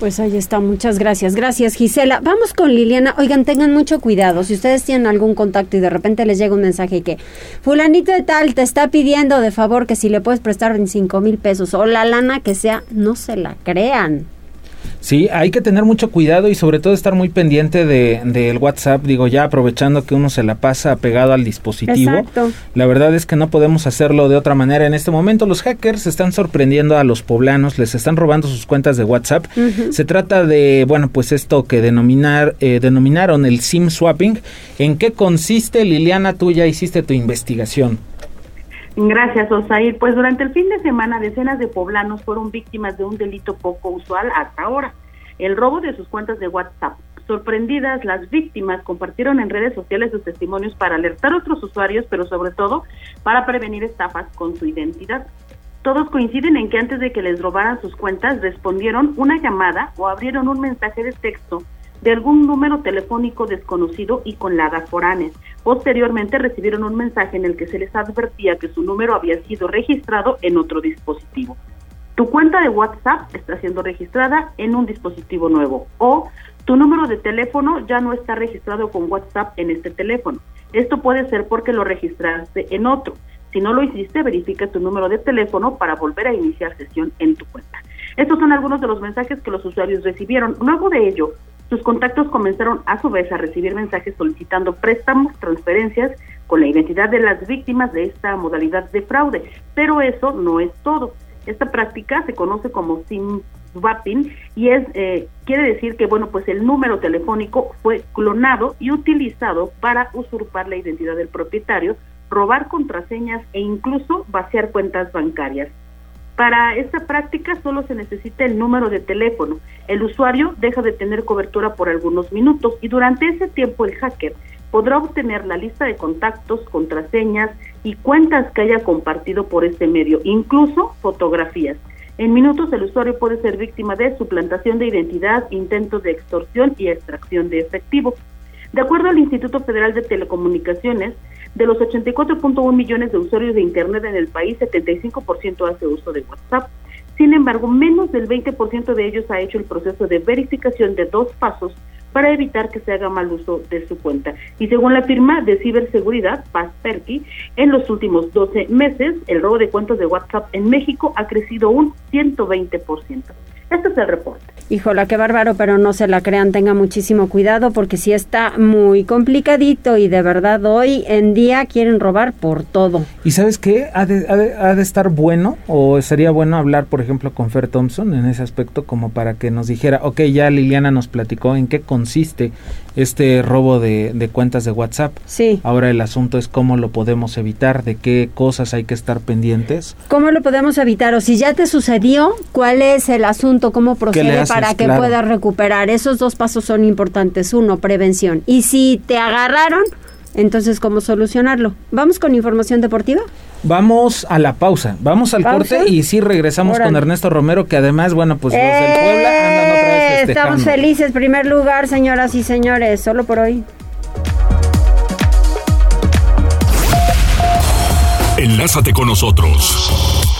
Pues ahí está, muchas gracias. Gracias, Gisela. Vamos con Liliana. Oigan, tengan mucho cuidado. Si ustedes tienen algún contacto y de repente les llega un mensaje que fulanito de tal te está pidiendo de favor que si le puedes prestar 25 mil pesos o la lana que sea, no se la crean. Sí, hay que tener mucho cuidado y sobre todo estar muy pendiente del de, WhatsApp, digo ya aprovechando que uno se la pasa pegado al dispositivo. Exacto. La verdad es que no podemos hacerlo de otra manera en este momento. Los hackers están sorprendiendo a los poblanos, les están robando sus cuentas de WhatsApp. Se trata de, bueno, pues esto que denominar, eh, denominaron el SIM swapping. ¿En qué consiste, Liliana? Tú ya hiciste tu investigación. Gracias, Osair. Pues durante el fin de semana decenas de poblanos fueron víctimas de un delito poco usual hasta ahora, el robo de sus cuentas de WhatsApp. Sorprendidas, las víctimas compartieron en redes sociales sus testimonios para alertar a otros usuarios, pero sobre todo para prevenir estafas con su identidad. Todos coinciden en que antes de que les robaran sus cuentas respondieron una llamada o abrieron un mensaje de texto de algún número telefónico desconocido y con la foranes. Posteriormente recibieron un mensaje en el que se les advertía que su número había sido registrado en otro dispositivo. Tu cuenta de WhatsApp está siendo registrada en un dispositivo nuevo o tu número de teléfono ya no está registrado con WhatsApp en este teléfono. Esto puede ser porque lo registraste en otro. Si no lo hiciste, verifica tu número de teléfono para volver a iniciar sesión en tu cuenta. Estos son algunos de los mensajes que los usuarios recibieron. Luego de ello, sus contactos comenzaron a su vez a recibir mensajes solicitando préstamos, transferencias con la identidad de las víctimas de esta modalidad de fraude. Pero eso no es todo. Esta práctica se conoce como SIM swapping y es eh, quiere decir que bueno pues el número telefónico fue clonado y utilizado para usurpar la identidad del propietario, robar contraseñas e incluso vaciar cuentas bancarias. Para esta práctica solo se necesita el número de teléfono. El usuario deja de tener cobertura por algunos minutos y durante ese tiempo el hacker podrá obtener la lista de contactos, contraseñas y cuentas que haya compartido por este medio, incluso fotografías. En minutos el usuario puede ser víctima de suplantación de identidad, intentos de extorsión y extracción de efectivo. De acuerdo al Instituto Federal de Telecomunicaciones, de los 84.1 millones de usuarios de Internet en el país, 75% hace uso de WhatsApp. Sin embargo, menos del 20% de ellos ha hecho el proceso de verificación de dos pasos para evitar que se haga mal uso de su cuenta. Y según la firma de ciberseguridad, Paz Perky, en los últimos 12 meses, el robo de cuentas de WhatsApp en México ha crecido un 120%. Este es el reporte. Híjola, qué bárbaro, pero no se la crean, tenga muchísimo cuidado porque si está muy complicadito y de verdad hoy en día quieren robar por todo. ¿Y sabes qué? ¿Ha de, ha de, estar bueno o sería bueno hablar, por ejemplo, con Fer Thompson en ese aspecto como para que nos dijera, ok, ya Liliana nos platicó en qué consiste este robo de, de cuentas de WhatsApp. Sí. Ahora el asunto es cómo lo podemos evitar, de qué cosas hay que estar pendientes. ¿Cómo lo podemos evitar? O si ya te sucedió, ¿cuál es el asunto? cómo procede para que puedas recuperar. Esos dos pasos son importantes. Uno, prevención. Y si te agarraron, entonces, ¿cómo solucionarlo? ¿Vamos con información deportiva? Vamos a la pausa, vamos al corte y sí regresamos con Ernesto Romero, que además, bueno, pues los del Puebla andan otra vez eh, Estamos felices, primer lugar, señoras y señores, solo por hoy. Enlázate con nosotros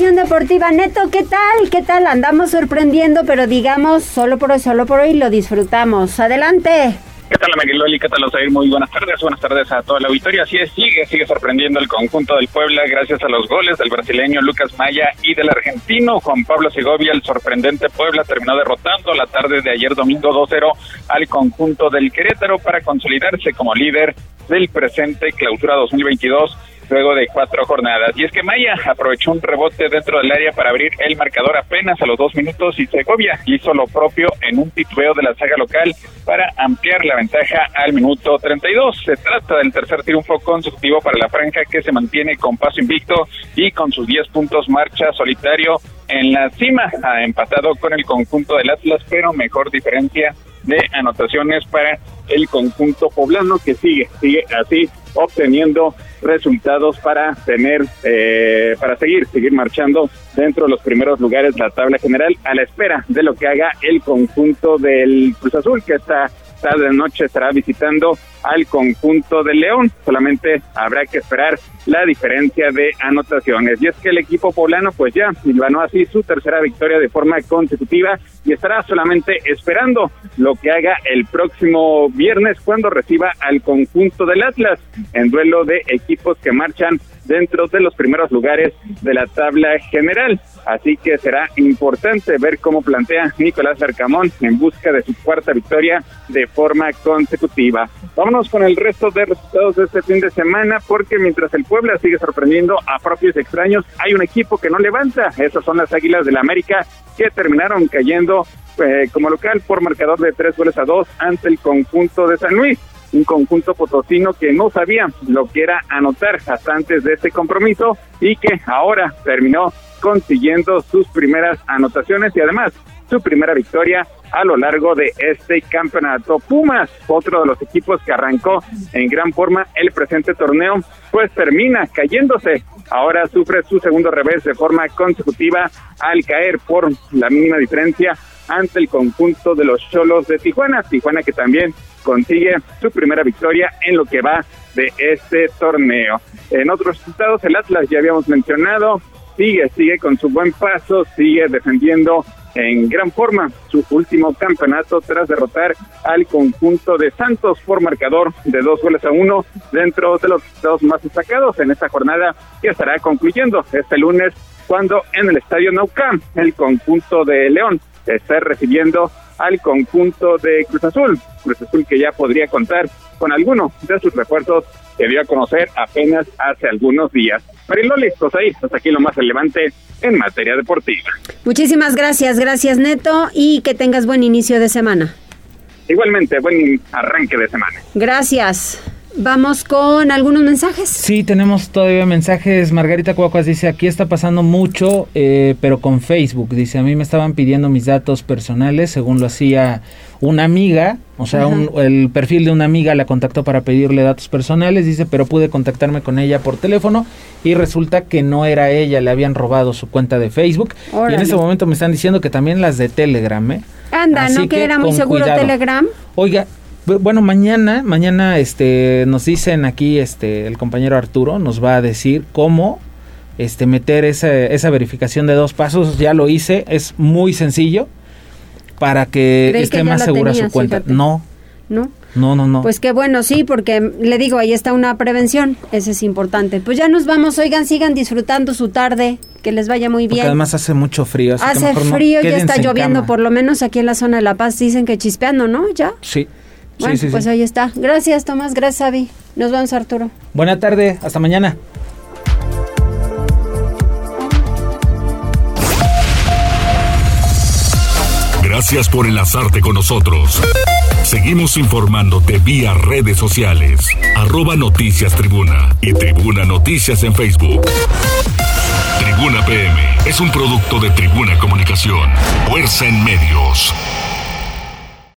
Deportiva. Neto, ¿qué tal? ¿Qué tal? Andamos sorprendiendo, pero digamos, solo por hoy, solo por hoy lo disfrutamos. Adelante. ¿Qué tal, Mariloli? ¿Qué tal, Osair? Muy buenas tardes. Buenas tardes a toda la auditoría. Así es, sigue, sigue sorprendiendo el conjunto del Puebla gracias a los goles del brasileño Lucas Maya y del argentino Juan Pablo Segovia. El sorprendente Puebla terminó derrotando la tarde de ayer domingo 2-0 al conjunto del Querétaro para consolidarse como líder del presente clausura 2022 luego de cuatro jornadas. Y es que Maya aprovechó un rebote dentro del área para abrir el marcador apenas a los dos minutos y Segovia hizo lo propio en un titubeo de la saga local para ampliar la ventaja al minuto 32. Se trata del tercer triunfo consecutivo para la franja que se mantiene con paso invicto y con sus 10 puntos marcha solitario en la cima, ha empatado con el conjunto del Atlas, pero mejor diferencia de anotaciones para el conjunto poblano que sigue, sigue así obteniendo resultados para tener, eh, para seguir, seguir marchando dentro de los primeros lugares la tabla general a la espera de lo que haga el conjunto del Cruz Azul que está tarde noche estará visitando al conjunto de León. Solamente habrá que esperar la diferencia de anotaciones. Y es que el equipo poblano pues ya ganó así su tercera victoria de forma consecutiva y estará solamente esperando lo que haga el próximo viernes cuando reciba al conjunto del Atlas en duelo de equipos que marchan dentro de los primeros lugares de la tabla general. Así que será importante ver cómo plantea Nicolás Arcamón en busca de su cuarta victoria de forma consecutiva. Vámonos con el resto de resultados de este fin de semana porque mientras el Puebla sigue sorprendiendo a propios extraños, hay un equipo que no levanta. Esas son las Águilas del la América que terminaron cayendo eh, como local por marcador de tres goles a dos ante el conjunto de San Luis un conjunto potosino que no sabía lo que era anotar hasta antes de este compromiso y que ahora terminó consiguiendo sus primeras anotaciones y además su primera victoria a lo largo de este campeonato. Pumas, otro de los equipos que arrancó en gran forma el presente torneo, pues termina cayéndose. Ahora sufre su segundo revés de forma consecutiva al caer por la mínima diferencia ante el conjunto de los Cholos de Tijuana. Tijuana que también consigue su primera victoria en lo que va de este torneo. En otros resultados, el Atlas ya habíamos mencionado, sigue, sigue con su buen paso, sigue defendiendo en gran forma su último campeonato tras derrotar al conjunto de Santos por marcador de dos goles a uno dentro de los dos más destacados en esta jornada que estará concluyendo este lunes cuando en el estadio Naucam el conjunto de León está recibiendo al conjunto de Cruz Azul. Cruz Azul que ya podría contar con alguno de sus refuerzos que dio a conocer apenas hace algunos días. Mariloli, pues ahí, hasta aquí lo más relevante en materia deportiva. Muchísimas gracias, gracias Neto y que tengas buen inicio de semana. Igualmente, buen arranque de semana. Gracias. Vamos con algunos mensajes. Sí, tenemos todavía mensajes. Margarita Cuacuas dice, aquí está pasando mucho, eh, pero con Facebook. Dice, a mí me estaban pidiendo mis datos personales, según lo hacía una amiga, o sea, el perfil de una amiga la contactó para pedirle datos personales, dice, pero pude contactarme con ella por teléfono y resulta que no era ella, le habían robado su cuenta de Facebook. Y en ese momento me están diciendo que también las de Telegram, ¿eh? Anda, ¿no que, era muy seguro Telegram? Oiga, bueno, mañana, mañana este nos dicen aquí este el compañero Arturo nos va a decir cómo este meter esa, esa verificación de dos pasos, ya lo hice, es muy sencillo para que esté más segura su cuenta. No. ¿No? No, no, no. Pues qué bueno, sí, porque le digo, ahí está una prevención, eso es importante. Pues ya nos vamos, oigan, sigan disfrutando su tarde, que les vaya muy bien. además hace mucho frío. hace frío, ya está lloviendo, por lo menos aquí en la zona de La Paz dicen que chispeando, ¿no? Ya. Sí. Bueno, pues ahí está. Gracias, Tomás. Gracias, Avi. Nos vemos, Arturo. Buena tarde. Hasta mañana. Gracias por enlazarte con nosotros. Seguimos informándote vía redes sociales. Arroba Noticias Tribuna y Tribuna Noticias en Facebook. Tribuna PM es un producto de Tribuna Comunicación. Fuerza en medios.